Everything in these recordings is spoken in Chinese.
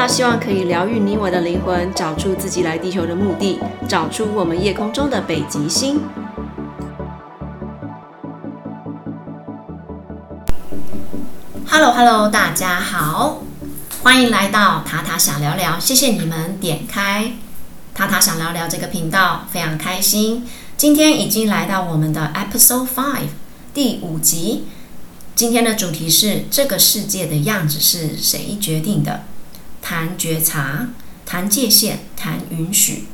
这个频道希望可以疗愈你我的灵魂，找出自己来地球的目的，找出我们夜空中的北极星。Hello Hello，大家好，欢迎来到塔塔想聊聊。谢谢你们点开塔塔想聊聊这个频道，非常开心。今天已经来到我们的 Episode Five 第五集。今天的主题是这个世界的样子是谁决定的？谈觉察，谈界限，谈允许。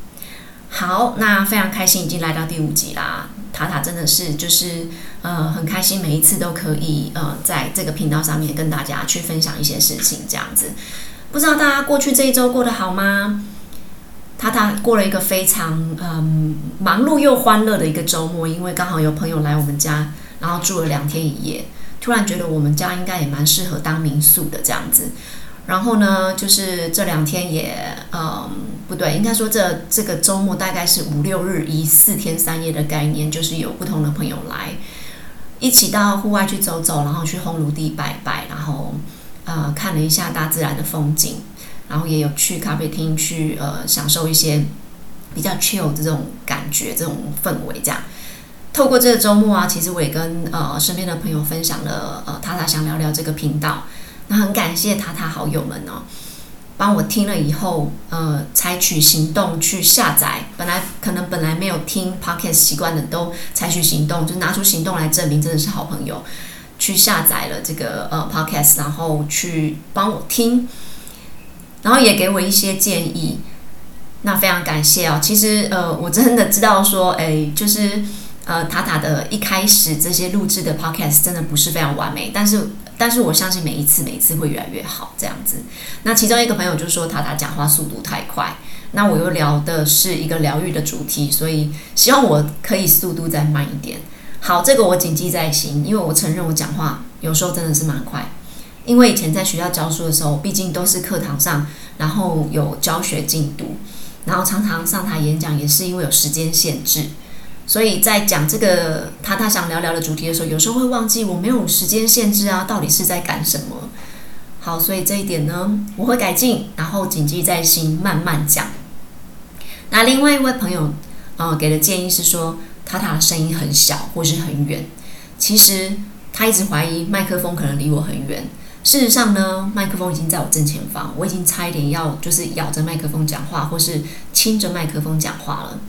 好，那非常开心已经来到第五集啦。塔塔真的是就是呃很开心，每一次都可以呃在这个频道上面跟大家去分享一些事情，这样子。不知道大家过去这一周过得好吗？塔塔过了一个非常嗯忙碌又欢乐的一个周末，因为刚好有朋友来我们家，然后住了两天一夜。突然觉得我们家应该也蛮适合当民宿的这样子，然后呢，就是这两天也，嗯，不对，应该说这这个周末大概是五六日一四天三夜的概念，就是有不同的朋友来，一起到户外去走走，然后去烘炉地拜拜，然后呃看了一下大自然的风景，然后也有去咖啡厅去呃享受一些比较 chill 的这种感觉，这种氛围这样。透过这个周末啊，其实我也跟呃身边的朋友分享了呃他他想聊聊这个频道，那很感谢塔塔好友们哦，帮我听了以后呃采取行动去下载，本来可能本来没有听 Podcast 习惯的都采取行动，就拿出行动来证明真的是好朋友，去下载了这个呃 Podcast，然后去帮我听，然后也给我一些建议，那非常感谢哦。其实呃我真的知道说哎就是。呃，塔塔的一开始这些录制的 podcast 真的不是非常完美，但是但是我相信每一次每一次会越来越好这样子。那其中一个朋友就说塔塔讲话速度太快，那我又聊的是一个疗愈的主题，所以希望我可以速度再慢一点。好，这个我谨记在心，因为我承认我讲话有时候真的是蛮快，因为以前在学校教书的时候，毕竟都是课堂上，然后有教学进度，然后常常上台演讲也是因为有时间限制。所以在讲这个塔塔想聊聊的主题的时候，有时候会忘记我没有时间限制啊，到底是在赶什么？好，所以这一点呢，我会改进，然后谨记在心，慢慢讲。那另外一位朋友啊、给的建议是说，塔塔的声音很小或是很远。其实他一直怀疑麦克风可能离我很远，事实上呢，麦克风已经在我正前方，我已经差一点要就是咬着麦克风讲话，或是亲着麦克风讲话了。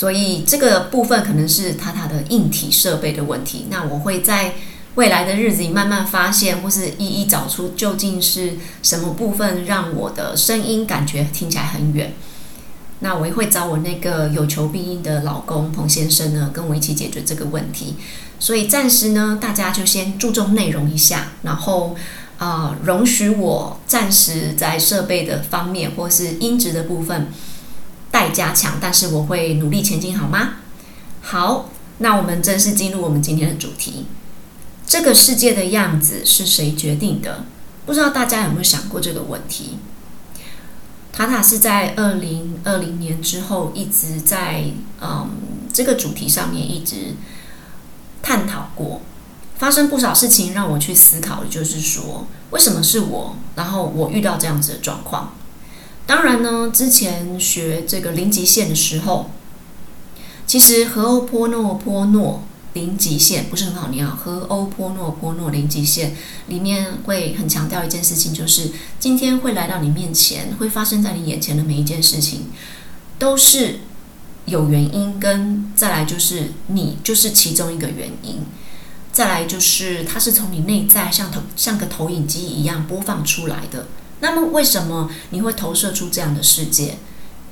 所以这个部分可能是塔塔的硬体设备的问题。那我会在未来的日子里慢慢发现，或是一一找出究竟是什么部分让我的声音感觉听起来很远。那我也会找我那个有求必应的老公彭先生呢，跟我一起解决这个问题。所以暂时呢，大家就先注重内容一下，然后啊、容许我暂时在设备的方面或是音质的部分。待加强，但是我会努力前进，好吗？好，那我们正式进入我们今天的主题。这个世界的样子是谁决定的？不知道大家有没有想过这个问题？塔塔是在二零二零年之后一直在嗯这个主题上面一直探讨过，发生不少事情让我去思考就是说，为什么是我？然后我遇到这样子的状况。当然呢，之前学这个零极限的时候，其实和欧波诺波诺零极限不是很好念啊。和欧波诺波诺零极限里面会很强调一件事情，就是今天会来到你面前，会发生在你眼前的每一件事情，都是有原因，跟再来就是你就是其中一个原因，再来就是它是从你内在像投像个投影机一样播放出来的。那么，为什么你会投射出这样的世界？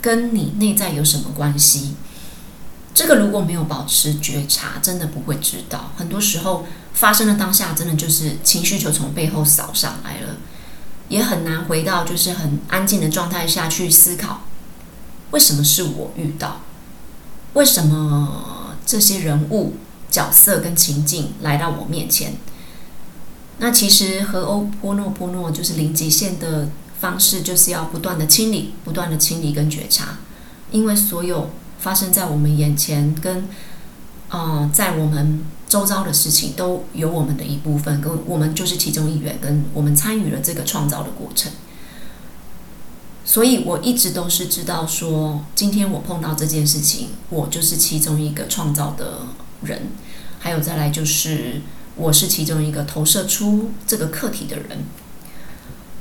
跟你内在有什么关系？这个如果没有保持觉察，真的不会知道。很多时候发生的当下，真的就是情绪就从背后扫上来了，也很难回到就是很安静的状态下去思考，为什么是我遇到？为什么这些人物、角色跟情境来到我面前？那其实和欧波诺波诺就是零极限的方式，就是要不断的清理，不断的清理跟觉察，因为所有发生在我们眼前跟啊、呃，在我们周遭的事情都有我们的一部分，跟我们就是其中一员，跟我们参与了这个创造的过程。所以我一直都是知道说，今天我碰到这件事情，我就是其中一个创造的人，还有再来就是我是其中一个投射出这个课题的人。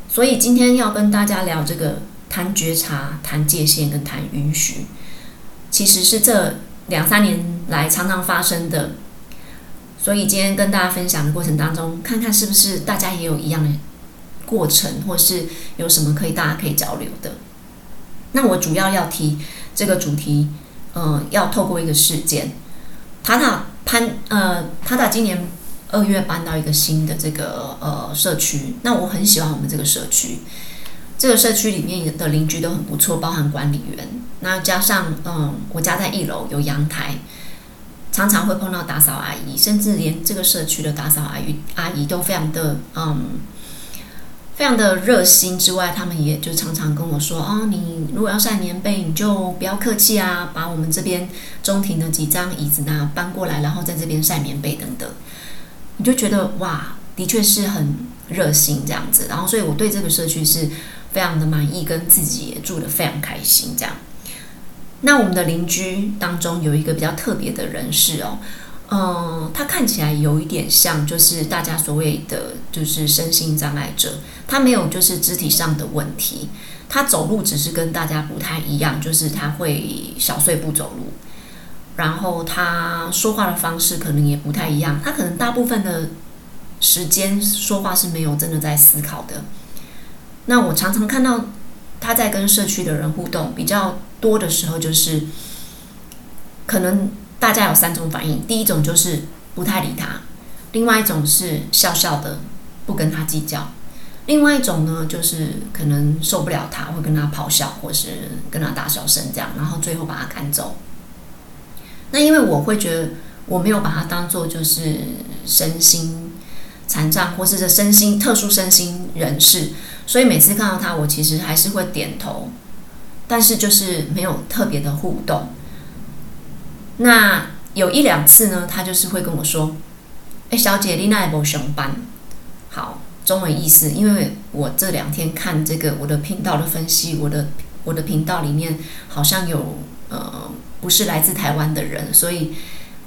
所以今天要跟大家聊这个谈觉察、谈界限跟谈允许，其实是这两三年来常常发生的。所以今天跟大家分享的过程当中，看看是不是大家也有一样的过程，或是有什么可以大家可以交流的。那我主要要提这个主题，呃，要透过一个事件，塔塔潘呃，塔塔今年二月搬到一个新的这个呃社区，那我很喜欢我们这个社区，这个社区里面的邻居都很不错，包含管理员，那加上嗯、我家在一楼有阳台。常常会碰到打扫阿姨，甚至连这个社区的打扫阿姨阿姨都非常的嗯，非常的热心。之外，他们也就常常跟我说：“哦，你如果要晒棉被，你就不要客气啊，把我们这边中庭的几张椅子呢搬过来，然后在这边晒棉被等等。”你就觉得哇，的确是很热心这样子。然后，所以我对这个社区是非常的满意，跟自己也住得非常开心这样。那我们的邻居当中有一个比较特别的人士哦，嗯，他看起来有一点像，就是大家所谓的就是身心障碍者，他没有就是肢体上的问题，他走路只是跟大家不太一样，就是他会小碎步走路，然后他说话的方式可能也不太一样，他可能大部分的时间说话是没有真的在思考的。那我常常看到他在跟社区的人互动比较。多的时候就是，可能大家有三种反应。第一种就是不太理他，另外一种是笑笑的，不跟他计较；另外一种呢，就是可能受不了他，会跟他咆哮，或是跟他大小声这样，然后最后把他赶走。那因为我会觉得我没有把他当做就是身心残障，或是这身心特殊身心人士，所以每次看到他，我其实还是会点头。但是就是没有特别的互动。那有一两次呢，他就是会跟我说：“哎，小姐，你那也不上班？”好，中文意思，因为我这两天看这个我的频道的分析，我的我的频道里面好像有呃不是来自台湾的人，所以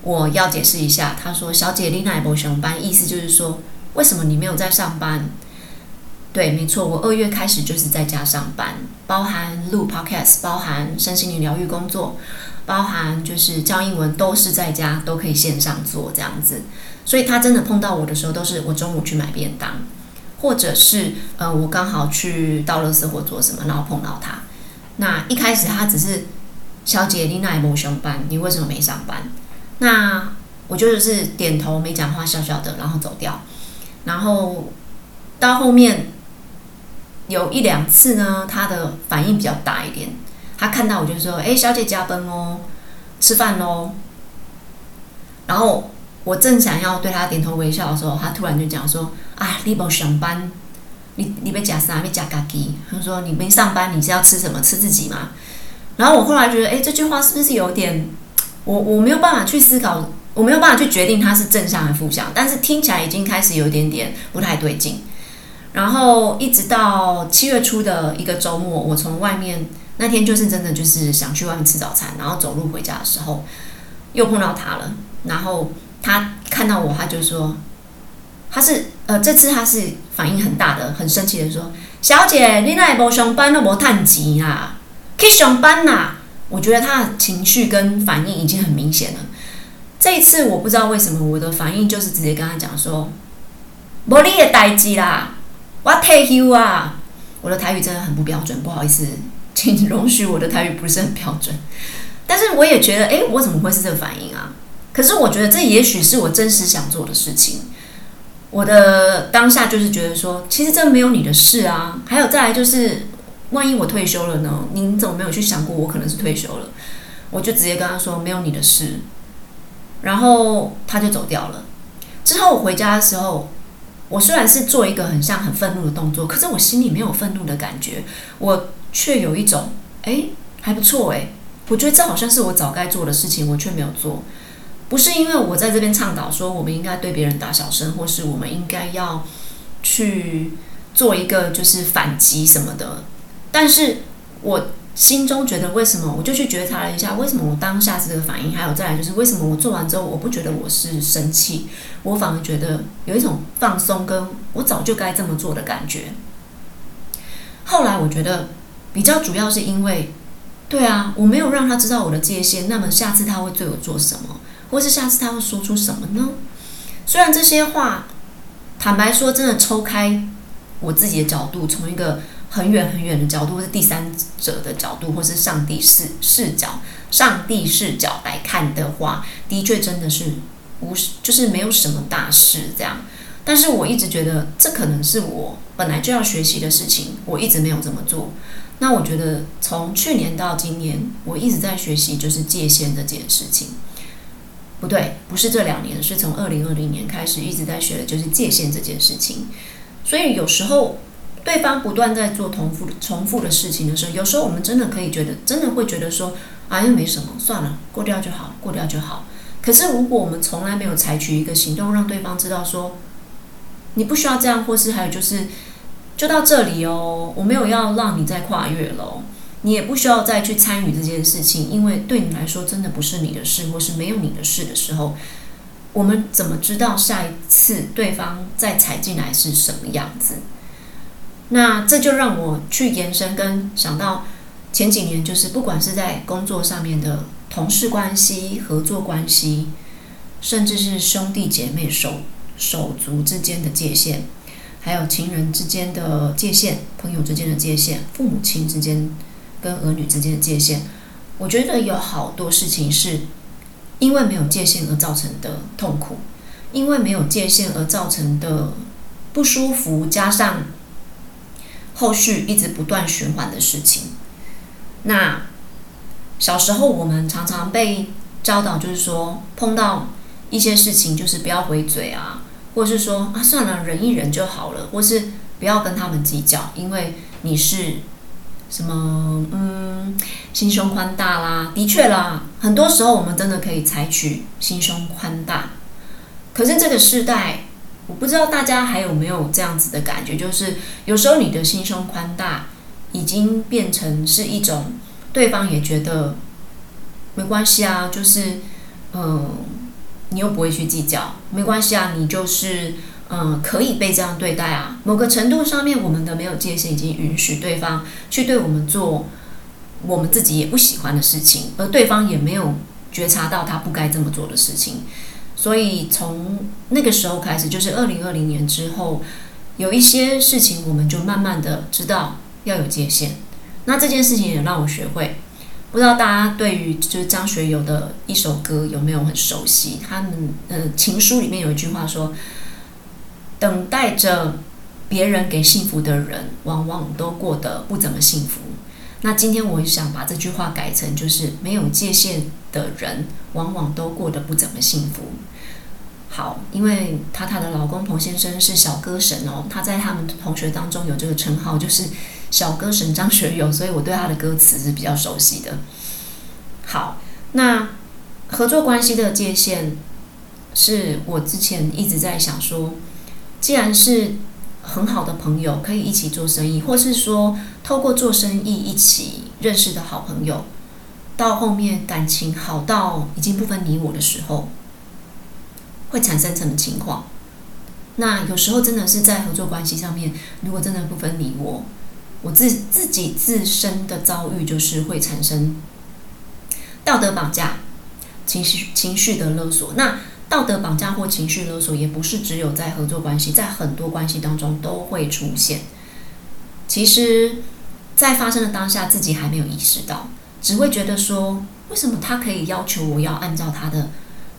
我要解释一下。他说：“小姐，你那也不上班？”意思就是说，为什么你没有在上班？对，没错，我二月开始就是在家上班，包含录 podcast，包含身心灵疗愈工作，包含就是教英文，都是在家都可以线上做这样子。所以他真的碰到我的时候，都是我中午去买便当，或者是呃我刚好去倒垃圾或做什么，然后碰到他。那一开始他只是小姐，你那也没上班，你为什么没上班？那我就是点头没讲话，笑笑的，然后走掉。然后到后面。有一两次呢，他的反应比较大一点。他看到我就说：“哎，小姐加班哦，吃饭喽。”然后我正想要对他点头微笑的时候，他突然就讲说：“啊，你没上班，你你别讲啥，别讲嘎叽。”他说：“你没上班，你是要吃什么？吃自己吗？”然后我后来觉得，哎，这句话是不是有点……我我没有办法去思考，我没有办法去决定它是正向还是负向，但是听起来已经开始有点点不太对劲。然后一直到七月初的一个周末，我从外面那天就是真的就是想去外面吃早餐，然后走路回家的时候，又碰到他了。然后他看到我，他就说，他是呃这次他是反应很大的，很生气的说：“小姐，你那没上班都没趁钱啊，去上班呐！”我觉得他的情绪跟反应已经很明显了。这一次我不知道为什么我的反应就是直接跟他讲说：“没你的代志啦。”我退休啊！我的台语真的很不标准，不好意思，请容许我的台语不是很标准。但是我也觉得，诶，我怎么会是这个反应啊？可是我觉得这也许是我真实想做的事情。我的当下就是觉得说，其实这没有你的事啊。还有再来就是，万一我退休了呢？您怎么没有去想过我可能是退休了？我就直接跟他说，没有你的事。然后他就走掉了。之后我回家的时候。我虽然是做一个很像很愤怒的动作，可是我心里没有愤怒的感觉，我却有一种，哎，还不错哎，我觉得这好像是我早该做的事情，我却没有做。不是因为我在这边倡导说我们应该对别人打小声，或是我们应该要去做一个就是反击什么的。但是我心中觉得，为什么我就去觉察了一下，为什么我当下这个反应，还有再来就是为什么我做完之后，我不觉得我是生气，我反而觉得有一种放松，跟我早就该这么做的感觉。后来我觉得比较主要是因为，对啊，我没有让他知道我的界限，那么下次他会对我做什么？或是下次他会说出什么呢？虽然这些话，坦白说，真的抽开我自己的角度，从一个很远很远的角度，或是第三者的角度，或是上帝视视角、上帝视角来看的话，的确真的是无，就是没有什么大事这样。但是我一直觉得，这可能是我本来就要学习的事情，我一直没有这么做。那我觉得，从去年到今年，我一直在学习，就是界限这件事情。不对，不是这两年，是从二零二零年开始一直在学的，就是界限这件事情。所以有时候对方不断在做重复重复的事情的时候，有时候我们真的可以觉得，真的会觉得说，啊，又没什么，算了，过掉就好，过掉就好。可是如果我们从来没有采取一个行动，让对方知道说，你不需要这样，或是还有就是，就到这里哦，我没有要让你再跨越了。你也不需要再去参与这件事情，因为对你来说真的不是你的事，或是没有你的事的时候，我们怎么知道下一次对方再踩进来是什么样子？那这就让我去延伸跟想到前几年，就是不管是在工作上面的同事关系、合作关系，甚至是兄弟姐妹、手手足之间的界限，还有情人之间的界限、朋友之间的界限、父母亲之间。跟儿女之间的界限，我觉得有好多事情是因为没有界限而造成的痛苦，因为没有界限而造成的不舒服，加上后续一直不断循环的事情。那小时候我们常常被教导，就是说碰到一些事情就是不要回嘴啊，或是说啊算了，忍一忍就好了，或是不要跟他们计较，因为你是。什么？嗯，心胸宽大啦，的确啦，很多时候我们真的可以采取心胸宽大。可是这个时代，我不知道大家还有没有这样子的感觉，就是有时候你的心胸宽大，已经变成是一种对方也觉得没关系啊，就是嗯，你又不会去计较，没关系啊，你就是。嗯，可以被这样对待啊。某个程度上面，我们的没有界限已经允许对方去对我们做我们自己也不喜欢的事情，而对方也没有觉察到他不该这么做的事情。所以从那个时候开始，就是二零二零年之后，有一些事情我们就慢慢的知道要有界限。那这件事情也让我学会，不知道大家对于就是张学友的一首歌有没有很熟悉？他们呃情书里面有一句话说。等待着别人给幸福的人，往往都过得不怎么幸福。那今天我想把这句话改成，就是没有界限的人，往往都过得不怎么幸福。好，因为塔塔的老公彭先生是小歌神哦，他在他们同学当中有这个称号，就是小歌神张学友，所以我对他的歌词是比较熟悉的。好，那合作关系的界限，是我之前一直在想说。既然是很好的朋友，可以一起做生意，或是说透过做生意一起认识的好朋友，到后面感情好到已经不分你我的时候，会产生什么情况？那有时候真的是在合作关系上面，如果真的不分你我，我自自己自身的遭遇就是会产生道德绑架、情绪情绪的勒索。那道德绑架或情绪勒索，也不是只有在合作关系，在很多关系当中都会出现。其实，在发生的当下，自己还没有意识到，只会觉得说，为什么他可以要求我要按照他的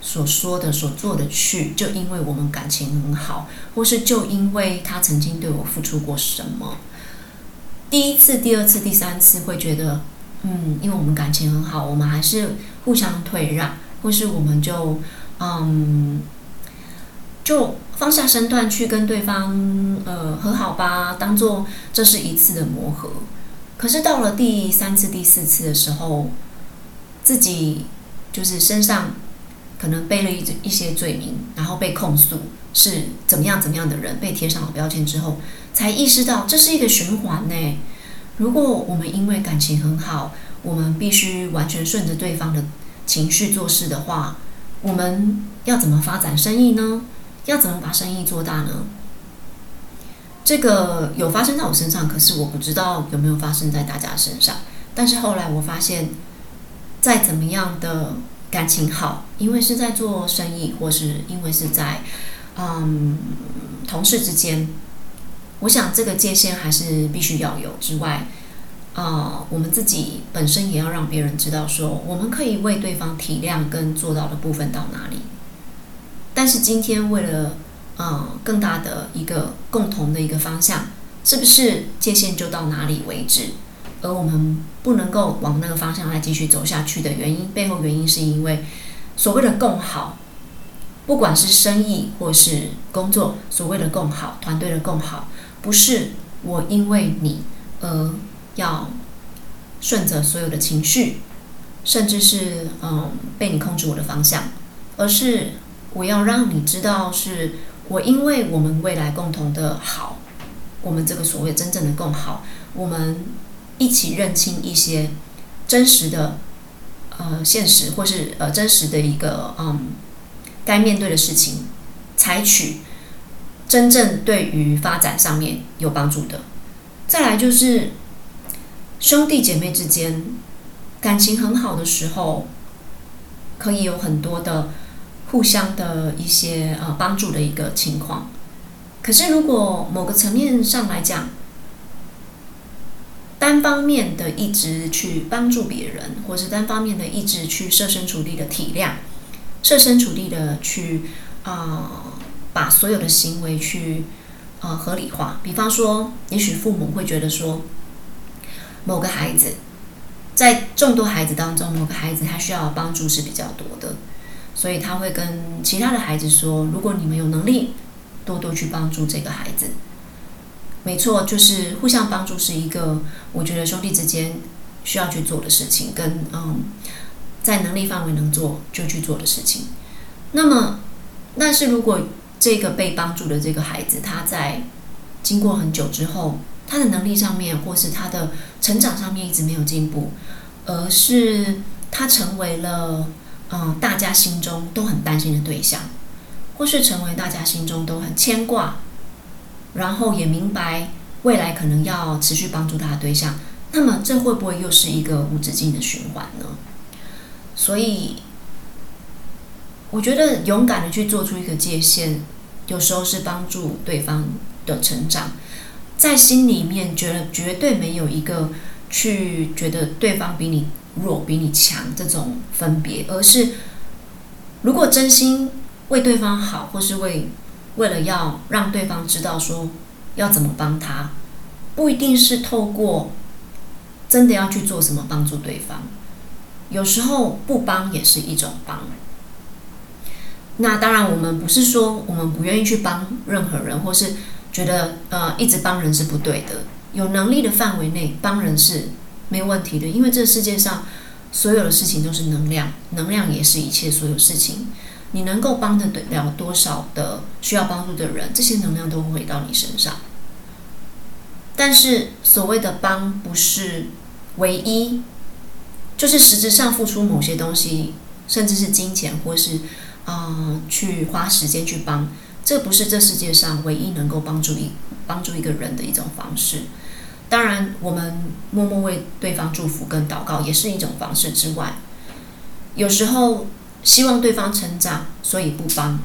所说的、所做的去？就因为我们感情很好，或是就因为他曾经对我付出过什么？第一次、第二次、第三次会觉得，嗯，因为我们感情很好，我们还是互相退让，或是我们就。嗯，就放下身段去跟对方呃和好吧，当做这是一次的磨合。可是到了第三次、第四次的时候，自己就是身上可能背了一一些罪名，然后被控诉是怎么样怎么样的人，被贴上了标签之后，才意识到这是一个循环呢。如果我们因为感情很好，我们必须完全顺着对方的情绪做事的话，我们要怎么发展生意呢？要怎么把生意做大呢？这个有发生在我身上，可是我不知道有没有发生在大家身上。但是后来我发现，再怎么样的感情好，因为是在做生意，或是因为是在嗯同事之间，我想这个界限还是必须要有。之外，啊、呃，我们自己本身也要让别人知道，说我们可以为对方体谅跟做到的部分到哪里。但是今天为了呃更大的一个共同的一个方向，是不是界限就到哪里为止？而我们不能够往那个方向来继续走下去的原因，背后原因是因为所谓的共好，不管是生意或是工作，所谓的共好，团队的共好，不是我因为你而要顺着所有的情绪，甚至是嗯被你控制我的方向，而是我要让你知道，是我因为我们未来共同的好，我们这个所谓真正的共好，我们。一起认清一些真实的呃现实，或是呃真实的一个嗯该面对的事情，采取真正对于发展上面有帮助的。再来就是兄弟姐妹之间感情很好的时候，可以有很多的互相的一些呃帮助的一个情况。可是如果某个层面上来讲，单方面的一直去帮助别人，或是单方面的一直去设身处地的体谅，设身处地的去啊、把所有的行为去啊、呃、合理化。比方说，也许父母会觉得说，某个孩子在众多孩子当中，某个孩子他需要帮助是比较多的，所以他会跟其他的孩子说：“如果你们有能力，多多去帮助这个孩子。”没错，就是互相帮助是一个我觉得兄弟之间需要去做的事情，跟嗯，在能力范围能做就去做的事情。那么，但是如果这个被帮助的这个孩子，他在经过很久之后，他的能力上面或是他的成长上面一直没有进步，而是他成为了嗯大家心中都很担心的对象，或是成为大家心中都很牵挂。然后也明白未来可能要持续帮助他的对象，那么这会不会又是一个无止境的循环呢？所以，我觉得勇敢的去做出一个界限，有时候是帮助对方的成长，在心里面觉得绝对没有一个去觉得对方比你弱、比你强这种分别，而是如果真心为对方好，或是为为了要让对方知道说要怎么帮他，不一定是透过真的要去做什么帮助对方，有时候不帮也是一种帮。那当然，我们不是说我们不愿意去帮任何人，或是觉得呃一直帮人是不对的。有能力的范围内帮人是没问题的，因为这世界上所有的事情都是能量，能量也是一切所有事情。你能够帮得了多少的需要帮助的人，这些能量都会回到你身上。但是所谓的帮不是唯一，就是实质上付出某些东西，甚至是金钱或是啊、去花时间去帮，这不是这世界上唯一能够帮助一帮助一个人的一种方式。当然，我们默默为对方祝福跟祷告也是一种方式之外，有时候。希望对方成长，所以不帮，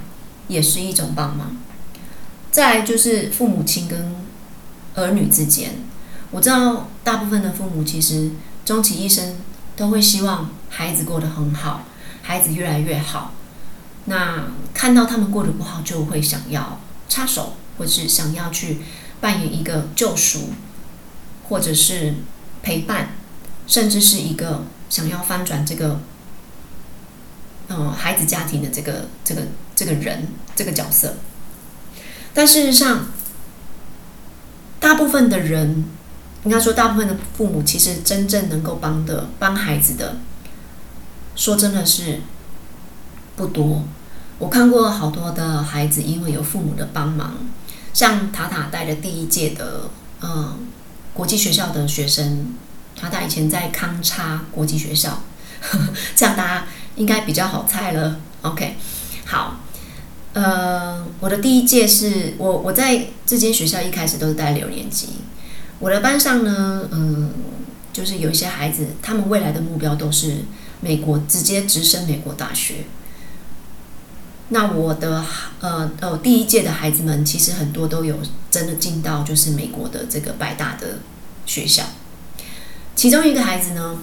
也是一种帮忙。再来就是父母亲跟儿女之间，我知道大部分的父母其实终其一生都会希望孩子过得很好，孩子越来越好。那看到他们过得不好，就会想要插手，或是想要去扮演一个救赎，或者是陪伴，甚至是一个想要翻转这个。嗯，孩子家庭的这个这个这个人这个角色，但事实上，大部分的人，应该说大部分的父母，其实真正能够帮的帮孩子的，说真的是不多。我看过好多的孩子，因为有父母的帮忙，像塔塔带的第一届的，嗯，国际学校的学生，他他以前在康差国际学校，呵呵，这样大家应该比较好猜了。OK，好，呃，我的第一届是我我在这间学校一开始都是带六年级，我的班上呢，嗯，就是有一些孩子，他们未来的目标都是美国，直接直升美国大学。那我的呃呃第一届的孩子们，其实很多都有真的进到就是美国的这个百大的学校。其中一个孩子呢，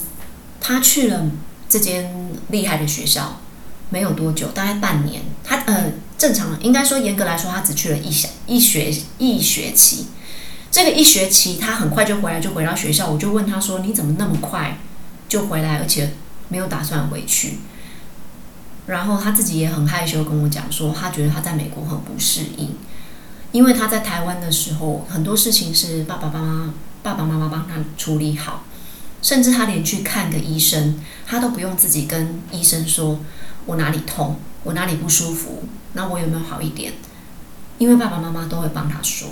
他去了这间厉害的学校没有多久，大概半年。他呃正常应该说严格来说，他只去了一小一学一学期。这个一学期他很快就回来，就回到学校。我就问他说：“你怎么那么快就回来，而且没有打算回去？”然后他自己也很害羞，跟我讲说，他觉得他在美国很不适应，因为他在台湾的时候，很多事情是爸爸妈妈、爸爸妈妈帮他处理好，甚至他连去看个医生，他都不用自己跟医生说，我哪里痛，我哪里不舒服，那我有没有好一点？因为爸爸妈妈都会帮他说。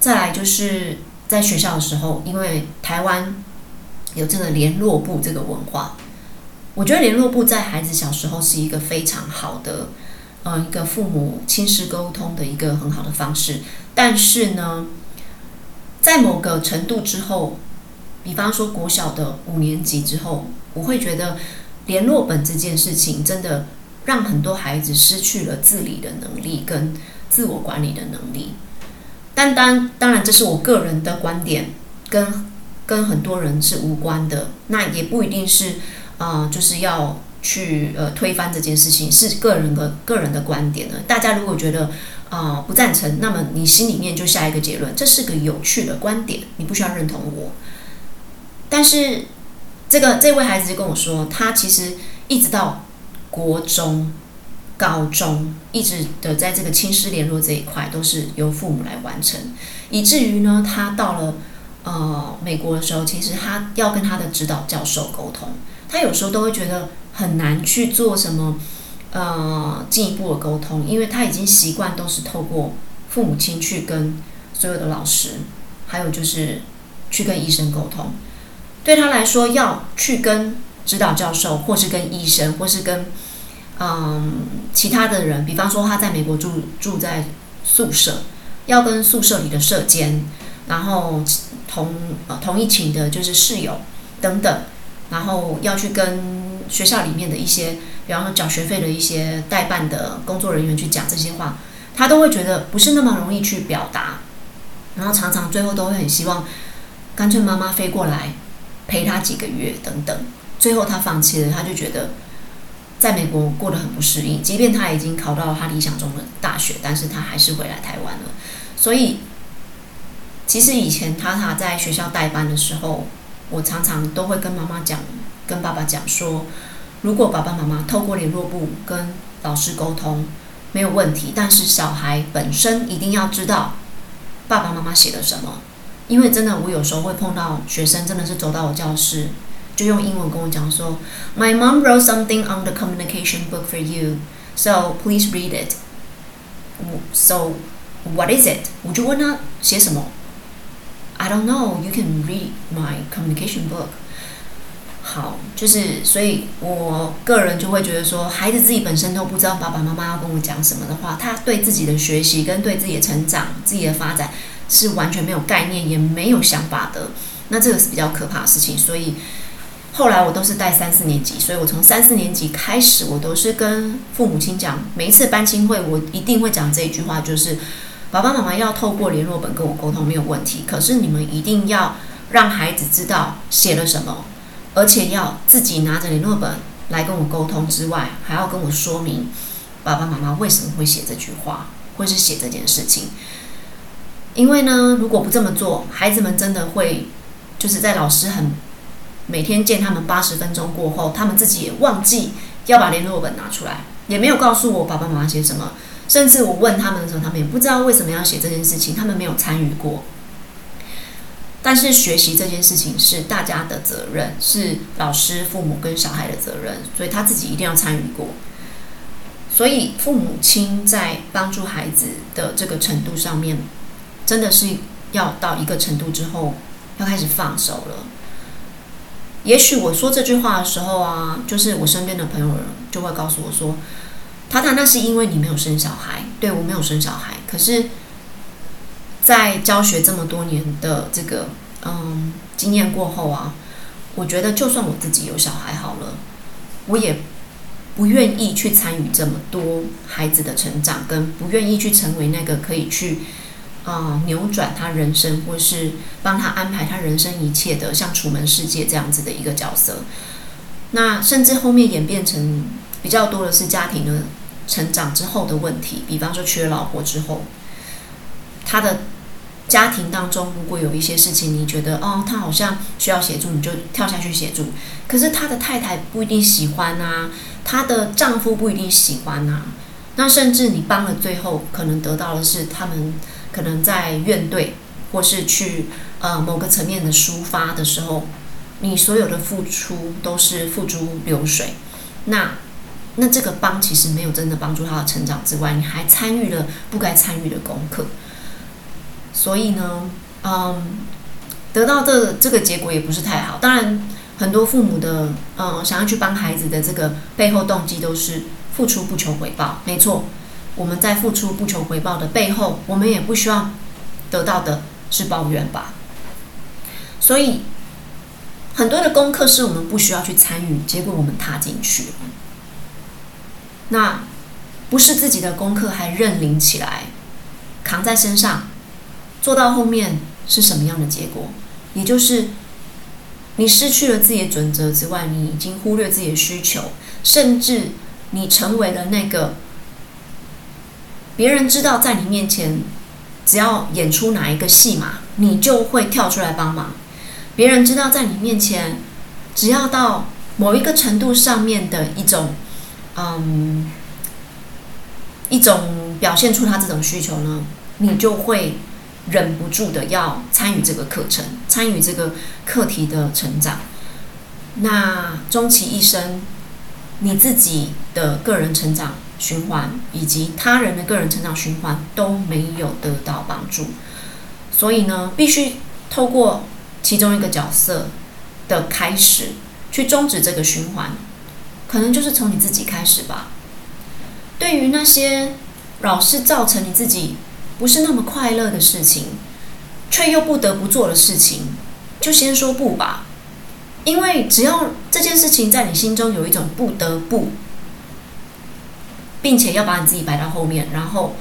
再来就是在学校的时候，因为台湾有这个联络部这个文化。我觉得联络部在孩子小时候是一个非常好的，呃，一个父母亲师沟通的一个很好的方式。但是呢，在某个程度之后，比方说国小的五年级之后，我会觉得联络本这件事情真的让很多孩子失去了自理的能力跟自我管理的能力。但当当然，这是我个人的观点，跟跟很多人是无关的。那也不一定是。啊、就是要去呃推翻这件事情，是个人的个人的观点呢。大家如果觉得啊、不赞成，那么你心里面就下一个结论，这是个有趣的观点，你不需要认同我。但是这个这位孩子就跟我说，他其实一直到国中、高中，一直的在这个亲师联络这一块，都是由父母来完成，以至于呢，他到了呃美国的时候，其实他要跟他的指导教授沟通。他有时候都会觉得很难去做什么，呃，进一步的沟通，因为他已经习惯都是透过父母亲去跟所有的老师，还有就是去跟医生沟通。对他来说，要去跟指导教授，或是跟医生，或是跟嗯其他的人，比方说他在美国住住在宿舍，要跟宿舍里的舍监，然后同呃同一寝的就是室友等等。然后要去跟学校里面的一些，比方说缴学费的一些代办的工作人员去讲这些话，他都会觉得不是那么容易去表达，然后常常最后都会很希望，干脆妈妈飞过来陪他几个月等等，最后他放弃了，他就觉得在美国过得很不适应，即便他已经考到他理想中的大学，但是他还是回来台湾了。所以，其实以前塔塔在学校代班的时候。我常常都会跟妈妈讲，跟爸爸讲说，如果爸爸妈妈透过联络簿跟老师沟通没有问题，但是小孩本身一定要知道爸爸妈妈写了什么，因为真的我有时候会碰到学生真的是走到我教室，就用英文跟我讲说，My mom wrote something on the communication book for you, so please read it. So what is it? 我就问他写什么。I don't know. You can read my communication book. 好，就是所以，我个人就会觉得说，孩子自己本身都不知道爸爸妈妈要跟我讲什么的话，他对自己的学习跟对自己的成长、自己的发展是完全没有概念，也没有想法的。那这个是比较可怕的事情。所以后来我都是带三四年级，所以我从三四年级开始，我都是跟父母亲讲，每一次班亲会，我一定会讲这一句话，就是。爸爸妈妈要透过联络本跟我沟通没有问题，可是你们一定要让孩子知道写了什么，而且要自己拿着联络本来跟我沟通之外，还要跟我说明爸爸妈妈为什么会写这句话，或是写这件事情。因为呢，如果不这么做，孩子们真的会就是在老师很每天见他们八十分钟过后，他们自己也忘记要把联络本拿出来，也没有告诉我爸爸妈妈写什么。甚至我问他们的时候，他们也不知道为什么要写这件事情，他们没有参与过。但是学习这件事情是大家的责任，是老师、父母跟小孩的责任，所以他自己一定要参与过。所以父母亲在帮助孩子的这个程度上面，真的是要到一个程度之后，要开始放手了。也许我说这句话的时候啊，就是我身边的朋友就会告诉我说：“塔塔，那是因为你没有生小孩。”对，我没有生小孩，可是，在教学这么多年的这个嗯经验过后啊，我觉得就算我自己有小孩好了，我也不愿意去参与这么多孩子的成长，跟不愿意去成为那个可以去。啊、扭转他人生，或是帮他安排他人生一切的，像楚门世界这样子的一个角色。那甚至后面演变成比较多的是家庭的成长之后的问题，比方说娶了老婆之后，他的家庭当中如果有一些事情，你觉得哦，他好像需要协助，你就跳下去协助。可是他的太太不一定喜欢啊，他的丈夫不一定喜欢啊。那甚至你帮了，最后可能得到的是他们。可能在怨怼，或是去呃某个层面的抒发的时候，你所有的付出都是付诸流水。那那这个帮其实没有真的帮助他的成长之外，你还参与了不该参与的功课。所以呢，嗯，得到这这个结果也不是太好。当然，很多父母的嗯想要去帮孩子的这个背后动机都是付出不求回报，没错。我们在付出不求回报的背后，我们也不希望得到的是抱怨吧。所以很多的功课是我们不需要去参与，结果我们踏进去了。那不是自己的功课，还认领起来，扛在身上，做到后面是什么样的结果？也就是你失去了自己的准则之外，你已经忽略自己的需求，甚至你成为了那个。别人知道在你面前，只要演出哪一个戏码，你就会跳出来帮忙。别人知道在你面前，只要到某一个程度上面的一种，嗯，一种表现出他这种需求呢，你就会忍不住的要参与这个课程，参与这个课题的成长。那终其一生，你自己的个人成长。循环以及他人的个人成长循环都没有得到帮助，所以呢，必须透过其中一个角色的开始去终止这个循环，可能就是从你自己开始吧。对于那些老是造成你自己不是那么快乐的事情，却又不得不做的事情，就先说不吧，因为只要这件事情在你心中有一种不得不。并且要把你自己摆到后面，然后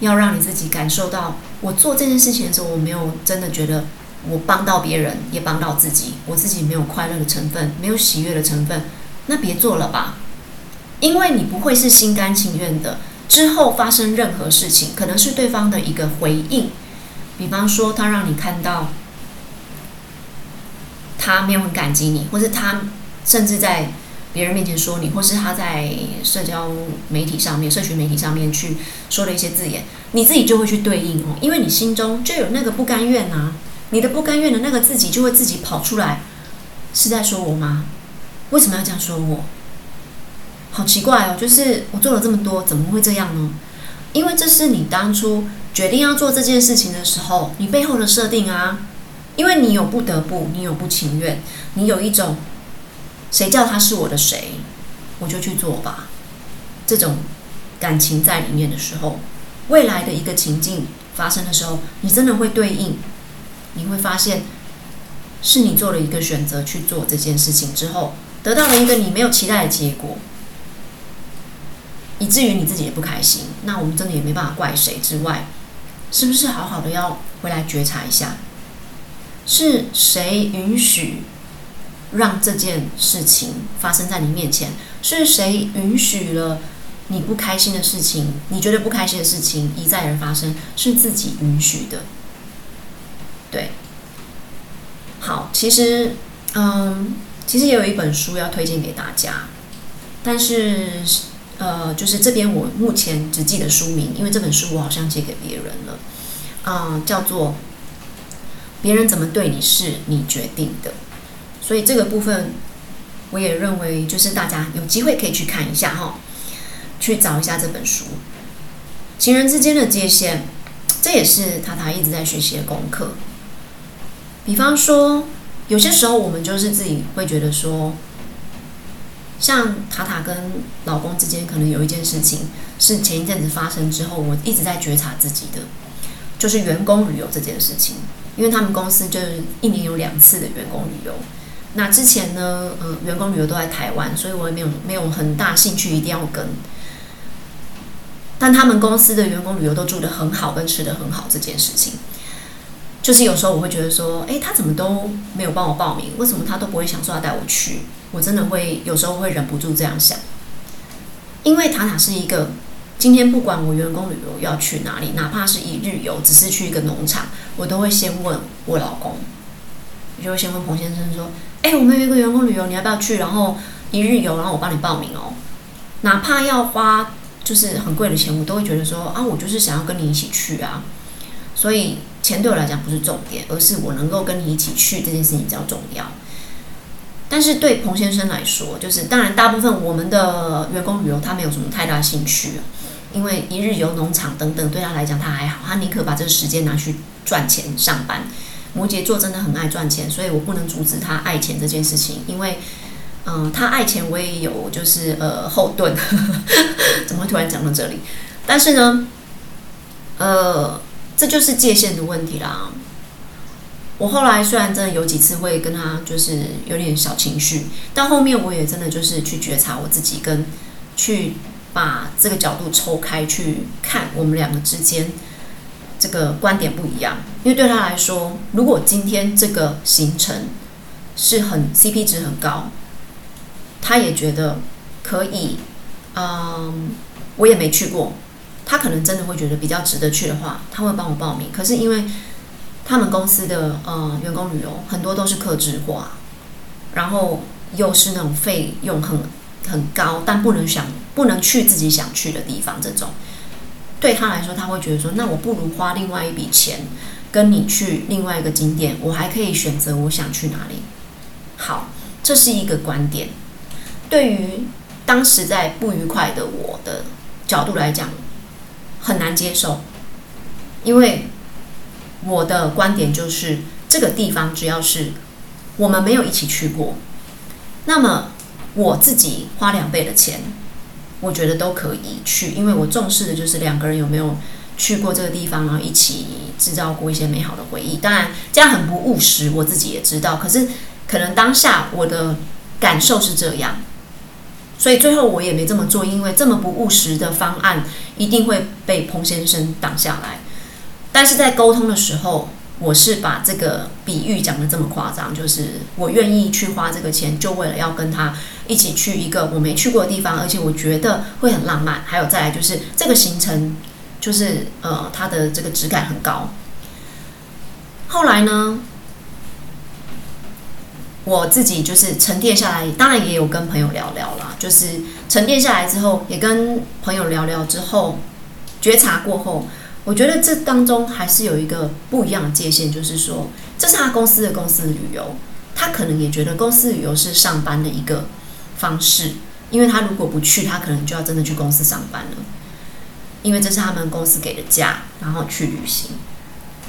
要让你自己感受到，我做这件事情的时候，我没有真的觉得我帮到别人，也帮到自己，我自己没有快乐的成分，没有喜悦的成分，那别做了吧，因为你不会是心甘情愿的。之后发生任何事情，可能是对方的一个回应，比方说他让你看到他没有很感激你，或是他甚至在。别人面前说你，或是他在社交媒体上面、社群媒体上面去说的一些字眼，你自己就会去对应哦，因为你心中就有那个不甘愿啊，你的不甘愿的那个自己就会自己跑出来，是在说我吗？为什么要这样说我？好奇怪哦，就是我做了这么多，怎么会这样呢？因为这是你当初决定要做这件事情的时候，你背后的设定啊，因为你有不得不，你有不情愿，你有一种。谁叫他是我的谁，我就去做吧。这种感情在里面的时候，未来的一个情境发生的时候，你真的会对应，你会发现是你做了一个选择去做这件事情之后，得到了一个你没有期待的结果，以至于你自己也不开心。那我们真的也没办法怪谁之外，是不是好好的要回来觉察一下，是谁允许？让这件事情发生在你面前，是谁允许了你不开心的事情？你觉得不开心的事情一再而发生，是自己允许的。对，好，其实，嗯，其实也有一本书要推荐给大家，但是，呃，就是这边我目前只记得书名，因为这本书我好像借给别人了，嗯，叫做《别人怎么对你是你决定的》。所以这个部分，我也认为就是大家有机会可以去看一下哈。去找一下这本书。情人之间的界限，这也是塔塔一直在学习的功课。比方说，有些时候我们就是自己会觉得说，像塔塔跟老公之间可能有一件事情是前一阵子发生之后，我一直在觉察自己的，就是员工旅游这件事情。因为他们公司就是一年有两次的员工旅游。那之前呢，呃，员工旅游都在台湾，所以我也没有没有很大兴趣一定要跟。但他们公司的员工旅游都住得很好，跟吃得很好这件事情，就是有时候我会觉得说，诶，他怎么都没有帮我报名？为什么他都不会想说要带我去？我真的会有时候会忍不住这样想，因为塔塔是一个。今天不管我员工旅游要去哪里，哪怕是一日游，只是去一个农场，我都会先问我老公，我就会先问彭先生说：“哎，我们有一个员工旅游，你要不要去？然后一日游，然后我帮你报名哦。哪怕要花就是很贵的钱，我都会觉得说啊，我就是想要跟你一起去啊。所以钱对我来讲不是重点，而是我能够跟你一起去这件事情比较重要。但是对彭先生来说，就是当然大部分我们的员工旅游他没有什么太大兴趣。”因为一日游农场等等，对他来讲他还好，他宁可把这个时间拿去赚钱上班。摩羯座真的很爱赚钱，所以我不能阻止他爱钱这件事情。因为，嗯、他爱钱，我也有就是呃后盾。怎么会突然讲到这里？但是呢，呃，这就是界限的问题啦。我后来虽然真的有几次会跟他就是有点小情绪，但后面我也真的就是去觉察我自己跟去。把这个角度抽开去看，我们两个之间这个观点不一样。因为对他来说，如果今天这个行程是很 CP 值很高，他也觉得可以，嗯，我也没去过，他可能真的会觉得比较值得去的话，他会帮我报名。可是因为他们公司的呃员工旅游很多都是客制化，然后又是那种费用很很高，但不能想。不能去自己想去的地方，这种对他来说，他会觉得说，那我不如花另外一笔钱跟你去另外一个景点，我还可以选择我想去哪里。好，这是一个观点。对于当时在不愉快的我的角度来讲，很难接受，因为我的观点就是，这个地方只要是我们没有一起去过，那么我自己花两倍的钱。我觉得都可以去，因为我重视的就是两个人有没有去过这个地方，然后一起制造过一些美好的回忆。当然，这样很不务实，我自己也知道。可是，可能当下我的感受是这样，所以最后我也没这么做，因为这么不务实的方案一定会被彭先生挡下来。但是在沟通的时候，我是把这个比喻讲得这么夸张，就是我愿意去花这个钱，就为了要跟他一起去一个我没去过的地方，而且我觉得会很浪漫。还有再来就是这个行程，就是呃，它的这个质感很高。后来呢，我自己就是沉淀下来，当然也有跟朋友聊聊啦，就是沉淀下来之后，也跟朋友聊聊之后，觉察过后。我觉得这当中还是有一个不一样的界限，就是说，这是他公司的公司旅游，他可能也觉得公司旅游是上班的一个方式，因为他如果不去，他可能就要真的去公司上班了，因为这是他们公司给的假，然后去旅行，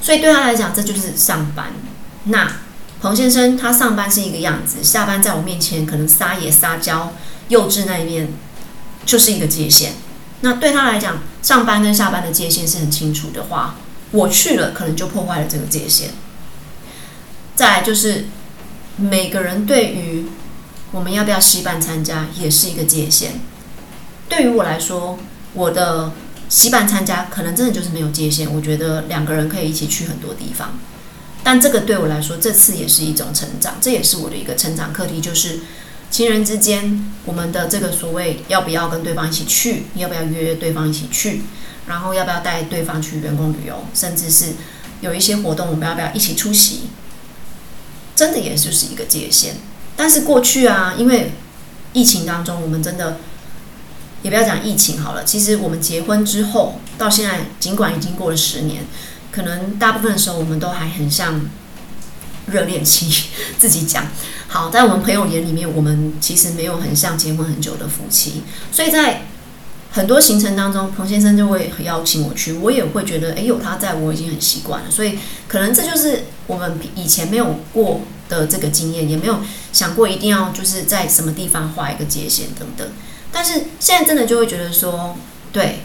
所以对他来讲，这就是上班。那彭先生他上班是一个样子，下班在我面前可能撒野撒娇、幼稚那一面，就是一个界限。那对他来讲，上班跟下班的界限是很清楚的话，我去了可能就破坏了这个界限。再来就是，每个人对于我们要不要携伴参加也是一个界限。对于我来说，我的携伴参加可能真的就是没有界限。我觉得两个人可以一起去很多地方，但这个对我来说，这次也是一种成长，这也是我的一个成长课题，就是。情人之间，我们的这个所谓要不要跟对方一起去，要不要约约对方一起去，然后要不要带对方去员工旅游，甚至是有一些活动，我们要不要一起出席？真的也就是一个界限。但是过去啊，因为疫情当中，我们真的也不要讲疫情好了。其实我们结婚之后到现在，尽管已经过了十年，可能大部分的时候我们都还很像。热恋期，自己讲好，在我们朋友眼里面，我们其实没有很像结婚很久的夫妻。所以在很多行程当中，彭先生就会邀请我去，我也会觉得，哎，有他在我已经很习惯了。所以，可能这就是我们以前没有过的这个经验，也没有想过一定要就是在什么地方画一个界限等等。但是现在真的就会觉得说，对，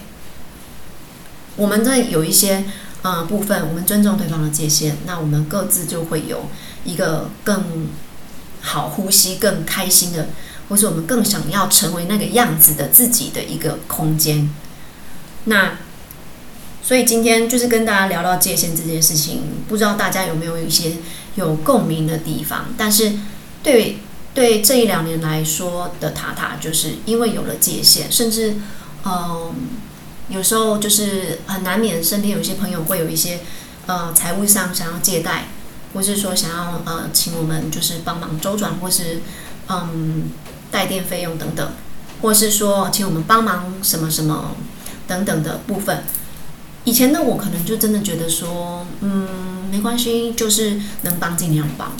我们在有一些呃部分，我们尊重对方的界限，那我们各自就会有一个更好呼吸、更开心的。或是我们更想要成为那个样子的自己的一个空间，那所以今天就是跟大家聊到界限这件事情，不知道大家有没有一些有共鸣的地方？但是对对这一两年来说的塔塔，就是因为有了界限，甚至嗯，有时候就是很难免身边有一些朋友会有一些呃财务上想要借贷，或是说想要呃请我们就是帮忙周转，或是嗯。带电费用等等，或是说请我们帮忙什么什么等等的部分，以前的我可能就真的觉得说，嗯，没关系，就是能帮尽量帮。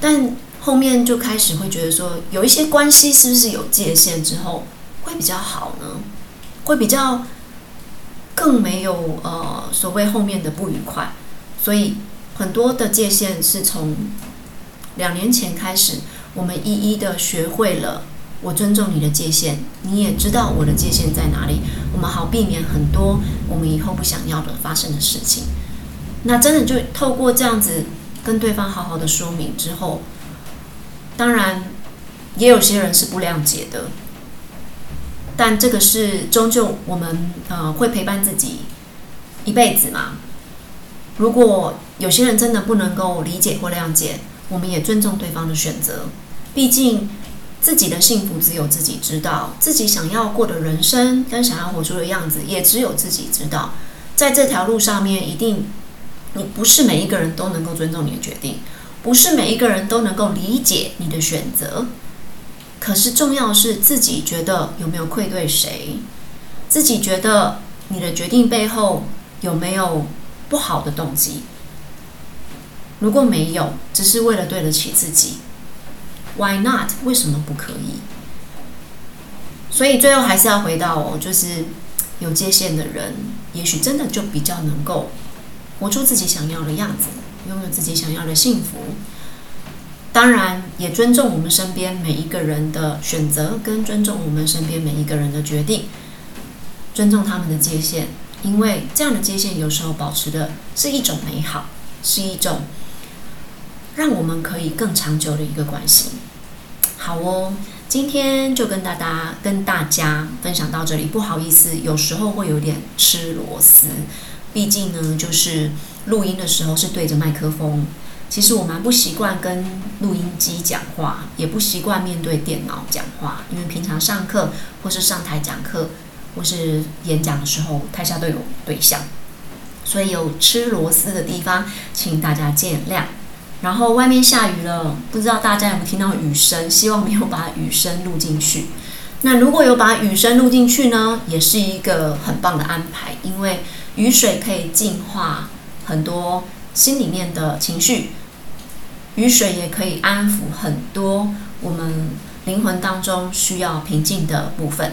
但后面就开始会觉得说，有一些关系是不是有界限之后会比较好呢？会比较更没有呃所谓后面的不愉快。所以很多的界限是从两年前开始。我们一一的学会了，我尊重你的界限，你也知道我的界限在哪里，我们好避免很多我们以后不想要的发生的事情。那真的就透过这样子跟对方好好的说明之后，当然也有些人是不谅解的，但这个是终究我们呃会陪伴自己一辈子嘛。如果有些人真的不能够理解或谅解，我们也尊重对方的选择。毕竟，自己的幸福只有自己知道，自己想要过的人生跟想要活出的样子，也只有自己知道。在这条路上面，一定你不是每一个人都能够尊重你的决定，不是每一个人都能够理解你的选择。可是重要的是自己觉得有没有愧对谁，自己觉得你的决定背后有没有不好的动机。如果没有，只是为了对得起自己。Why not？为什么不可以？所以最后还是要回到哦，就是有界限的人，也许真的就比较能够活出自己想要的样子，拥有自己想要的幸福。当然，也尊重我们身边每一个人的选择，跟尊重我们身边每一个人的决定，尊重他们的界限，因为这样的界限有时候保持的是一种美好，是一种。让我们可以更长久的一个关系。好哦，今天就跟大家跟大家分享到这里。不好意思，有时候会有点吃螺丝，毕竟呢，就是录音的时候是对着麦克风。其实我蛮不习惯跟录音机讲话，也不习惯面对电脑讲话，因为平常上课或是上台讲课或是演讲的时候，台下都有对象，所以有吃螺丝的地方，请大家见谅。然后外面下雨了，不知道大家有没有听到雨声？希望没有把雨声录进去。那如果有把雨声录进去呢，也是一个很棒的安排，因为雨水可以净化很多心里面的情绪，雨水也可以安抚很多我们灵魂当中需要平静的部分。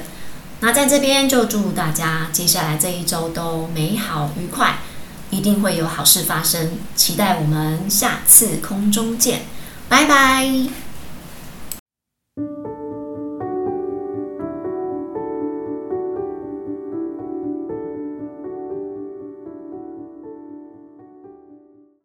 那在这边就祝大家接下来这一周都美好愉快。一定会有好事发生，期待我们下次空中见，拜拜。